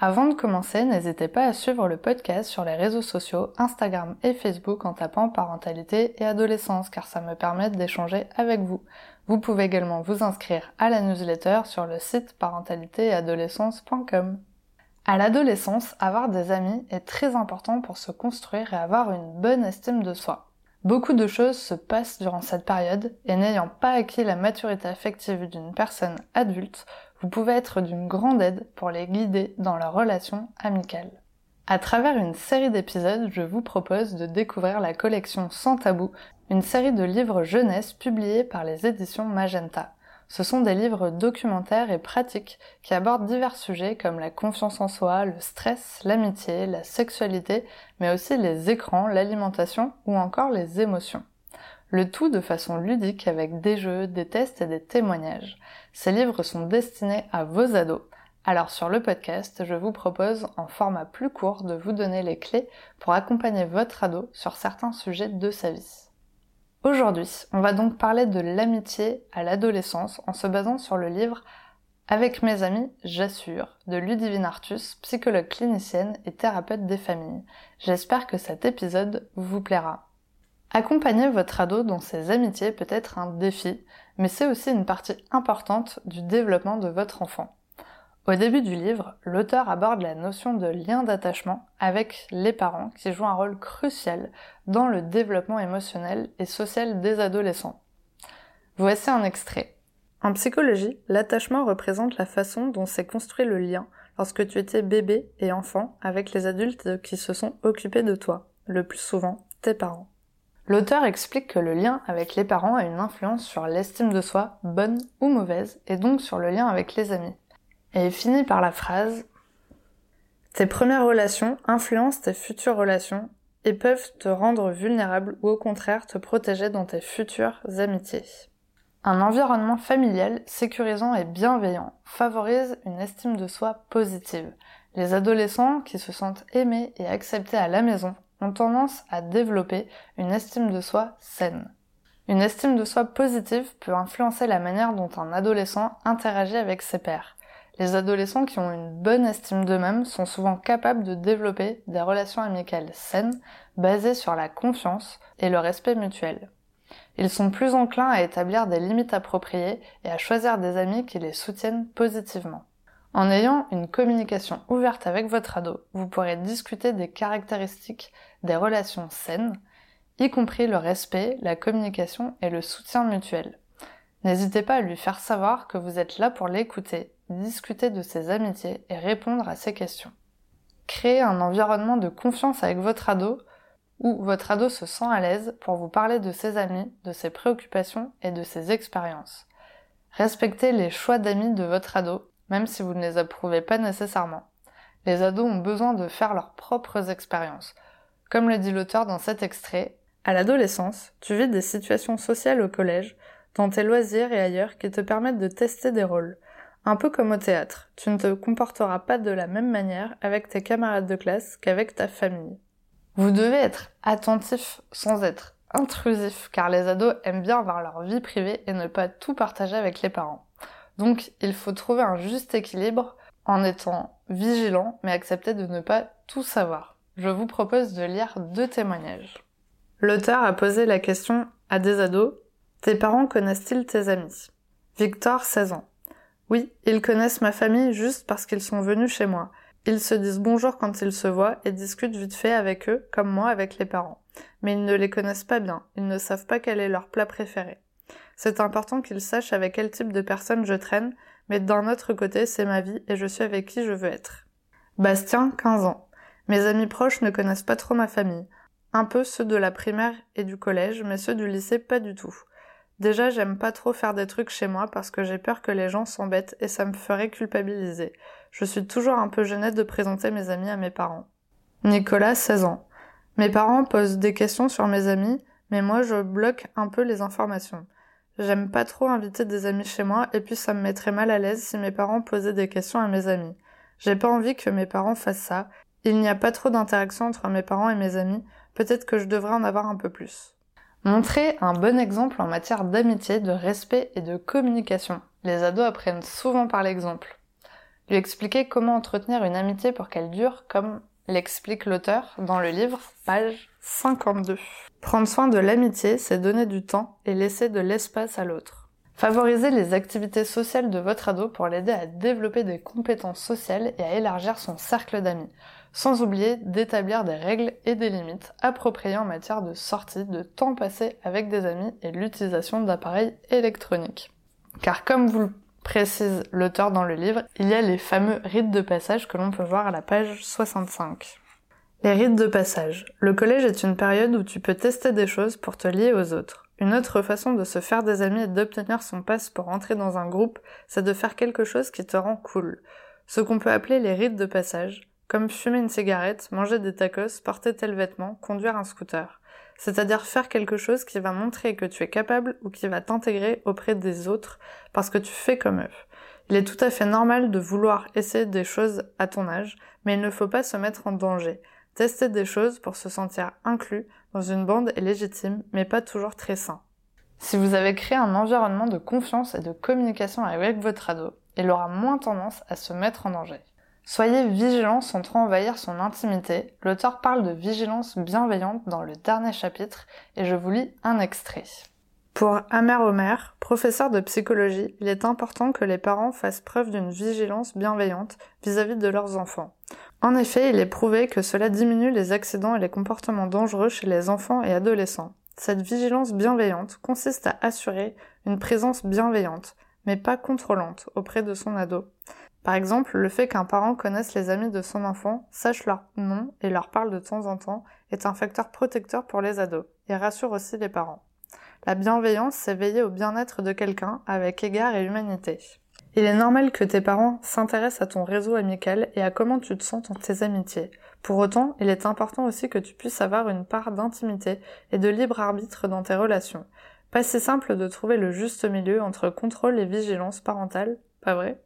Avant de commencer, n'hésitez pas à suivre le podcast sur les réseaux sociaux, Instagram et Facebook en tapant parentalité et adolescence car ça me permet d'échanger avec vous. Vous pouvez également vous inscrire à la newsletter sur le site parentalitéadolescence.com. À l'adolescence, avoir des amis est très important pour se construire et avoir une bonne estime de soi. Beaucoup de choses se passent durant cette période et n'ayant pas acquis la maturité affective d'une personne adulte, vous pouvez être d'une grande aide pour les guider dans leurs relations amicales. À travers une série d'épisodes, je vous propose de découvrir la collection Sans Tabou, une série de livres jeunesse publiés par les éditions Magenta. Ce sont des livres documentaires et pratiques qui abordent divers sujets comme la confiance en soi, le stress, l'amitié, la sexualité, mais aussi les écrans, l'alimentation ou encore les émotions. Le tout de façon ludique avec des jeux, des tests et des témoignages. Ces livres sont destinés à vos ados. Alors sur le podcast, je vous propose en format plus court de vous donner les clés pour accompagner votre ado sur certains sujets de sa vie. Aujourd'hui, on va donc parler de l'amitié à l'adolescence en se basant sur le livre Avec mes amis, j'assure de Ludivine Artus, psychologue clinicienne et thérapeute des familles. J'espère que cet épisode vous plaira. Accompagner votre ado dans ses amitiés peut être un défi, mais c'est aussi une partie importante du développement de votre enfant. Au début du livre, l'auteur aborde la notion de lien d'attachement avec les parents qui jouent un rôle crucial dans le développement émotionnel et social des adolescents. Voici un extrait. En psychologie, l'attachement représente la façon dont s'est construit le lien lorsque tu étais bébé et enfant avec les adultes qui se sont occupés de toi, le plus souvent tes parents. L'auteur explique que le lien avec les parents a une influence sur l'estime de soi, bonne ou mauvaise, et donc sur le lien avec les amis. Et il finit par la phrase Tes premières relations influencent tes futures relations et peuvent te rendre vulnérable ou au contraire te protéger dans tes futures amitiés. Un environnement familial sécurisant et bienveillant favorise une estime de soi positive. Les adolescents qui se sentent aimés et acceptés à la maison ont tendance à développer une estime de soi saine. Une estime de soi positive peut influencer la manière dont un adolescent interagit avec ses pairs. Les adolescents qui ont une bonne estime d'eux-mêmes sont souvent capables de développer des relations amicales saines, basées sur la confiance et le respect mutuel. Ils sont plus enclins à établir des limites appropriées et à choisir des amis qui les soutiennent positivement. En ayant une communication ouverte avec votre ado, vous pourrez discuter des caractéristiques des relations saines, y compris le respect, la communication et le soutien mutuel. N'hésitez pas à lui faire savoir que vous êtes là pour l'écouter discuter de ses amitiés et répondre à ses questions. Créer un environnement de confiance avec votre ado où votre ado se sent à l'aise pour vous parler de ses amis, de ses préoccupations et de ses expériences. Respectez les choix d'amis de votre ado, même si vous ne les approuvez pas nécessairement. Les ados ont besoin de faire leurs propres expériences. Comme le dit l'auteur dans cet extrait, à l'adolescence, tu vis des situations sociales au collège, dans tes loisirs et ailleurs qui te permettent de tester des rôles, un peu comme au théâtre, tu ne te comporteras pas de la même manière avec tes camarades de classe qu'avec ta famille. Vous devez être attentif sans être intrusif, car les ados aiment bien avoir leur vie privée et ne pas tout partager avec les parents. Donc il faut trouver un juste équilibre en étant vigilant mais accepter de ne pas tout savoir. Je vous propose de lire deux témoignages. L'auteur a posé la question à des ados Tes parents connaissent-ils tes amis? Victor, 16 ans. Oui, ils connaissent ma famille juste parce qu'ils sont venus chez moi. Ils se disent bonjour quand ils se voient et discutent vite fait avec eux, comme moi avec les parents. Mais ils ne les connaissent pas bien, ils ne savent pas quel est leur plat préféré. C'est important qu'ils sachent avec quel type de personne je traîne, mais d'un autre côté, c'est ma vie et je suis avec qui je veux être. Bastien, 15 ans. Mes amis proches ne connaissent pas trop ma famille. Un peu ceux de la primaire et du collège, mais ceux du lycée pas du tout. Déjà, j'aime pas trop faire des trucs chez moi parce que j'ai peur que les gens s'embêtent et ça me ferait culpabiliser. Je suis toujours un peu gênée de présenter mes amis à mes parents. Nicolas, 16 ans. Mes parents posent des questions sur mes amis, mais moi je bloque un peu les informations. J'aime pas trop inviter des amis chez moi et puis ça me mettrait mal à l'aise si mes parents posaient des questions à mes amis. J'ai pas envie que mes parents fassent ça. Il n'y a pas trop d'interaction entre mes parents et mes amis. Peut-être que je devrais en avoir un peu plus. Montrer un bon exemple en matière d'amitié, de respect et de communication. Les ados apprennent souvent par l'exemple. Lui expliquer comment entretenir une amitié pour qu'elle dure, comme l'explique l'auteur dans le livre, page 52. Prendre soin de l'amitié, c'est donner du temps et laisser de l'espace à l'autre. Favorisez les activités sociales de votre ado pour l'aider à développer des compétences sociales et à élargir son cercle d'amis, sans oublier d'établir des règles et des limites appropriées en matière de sortie, de temps passé avec des amis et l'utilisation d'appareils électroniques. Car comme vous le précise l'auteur dans le livre, il y a les fameux rites de passage que l'on peut voir à la page 65. Les rites de passage. Le collège est une période où tu peux tester des choses pour te lier aux autres. Une autre façon de se faire des amis et d'obtenir son passe pour entrer dans un groupe, c'est de faire quelque chose qui te rend cool. Ce qu'on peut appeler les rites de passage, comme fumer une cigarette, manger des tacos, porter tel vêtement, conduire un scooter. C'est-à-dire faire quelque chose qui va montrer que tu es capable ou qui va t'intégrer auprès des autres parce que tu fais comme eux. Il est tout à fait normal de vouloir essayer des choses à ton âge, mais il ne faut pas se mettre en danger. Tester des choses pour se sentir inclus dans une bande est légitime, mais pas toujours très sain. Si vous avez créé un environnement de confiance et de communication avec votre ado, il aura moins tendance à se mettre en danger. Soyez vigilant sans trop envahir son intimité. L'auteur parle de vigilance bienveillante dans le dernier chapitre et je vous lis un extrait. Pour Amer Omer, professeur de psychologie, il est important que les parents fassent preuve d'une vigilance bienveillante vis-à-vis -vis de leurs enfants. En effet, il est prouvé que cela diminue les accidents et les comportements dangereux chez les enfants et adolescents. Cette vigilance bienveillante consiste à assurer une présence bienveillante, mais pas contrôlante, auprès de son ado. Par exemple, le fait qu'un parent connaisse les amis de son enfant, sache leur nom et leur parle de temps en temps est un facteur protecteur pour les ados, et rassure aussi les parents. La bienveillance, c'est veiller au bien-être de quelqu'un avec égard et humanité. Il est normal que tes parents s'intéressent à ton réseau amical et à comment tu te sens dans tes amitiés. Pour autant, il est important aussi que tu puisses avoir une part d'intimité et de libre arbitre dans tes relations. Pas si simple de trouver le juste milieu entre contrôle et vigilance parentale, pas vrai?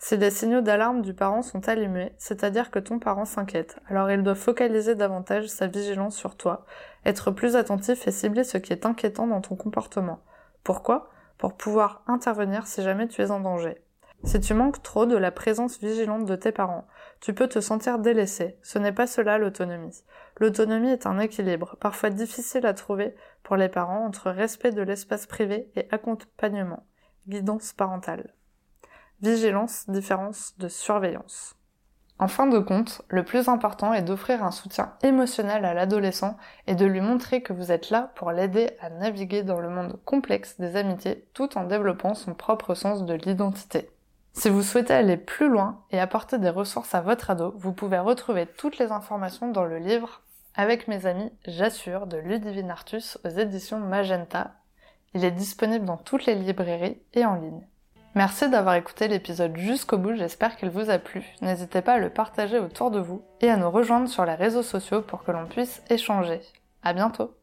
Si des signaux d'alarme du parent sont allumés, c'est-à-dire que ton parent s'inquiète, alors il doit focaliser davantage sa vigilance sur toi, être plus attentif et cibler ce qui est inquiétant dans ton comportement. Pourquoi? Pour pouvoir intervenir si jamais tu es en danger. Si tu manques trop de la présence vigilante de tes parents, tu peux te sentir délaissé. Ce n'est pas cela l'autonomie. L'autonomie est un équilibre, parfois difficile à trouver pour les parents entre respect de l'espace privé et accompagnement, guidance parentale. Vigilance, différence de surveillance. En fin de compte, le plus important est d'offrir un soutien émotionnel à l'adolescent et de lui montrer que vous êtes là pour l'aider à naviguer dans le monde complexe des amitiés tout en développant son propre sens de l'identité. Si vous souhaitez aller plus loin et apporter des ressources à votre ado, vous pouvez retrouver toutes les informations dans le livre Avec mes amis, j'assure de Ludivine Artus aux éditions Magenta. Il est disponible dans toutes les librairies et en ligne. Merci d'avoir écouté l'épisode jusqu'au bout, j'espère qu'il vous a plu. N'hésitez pas à le partager autour de vous et à nous rejoindre sur les réseaux sociaux pour que l'on puisse échanger. À bientôt!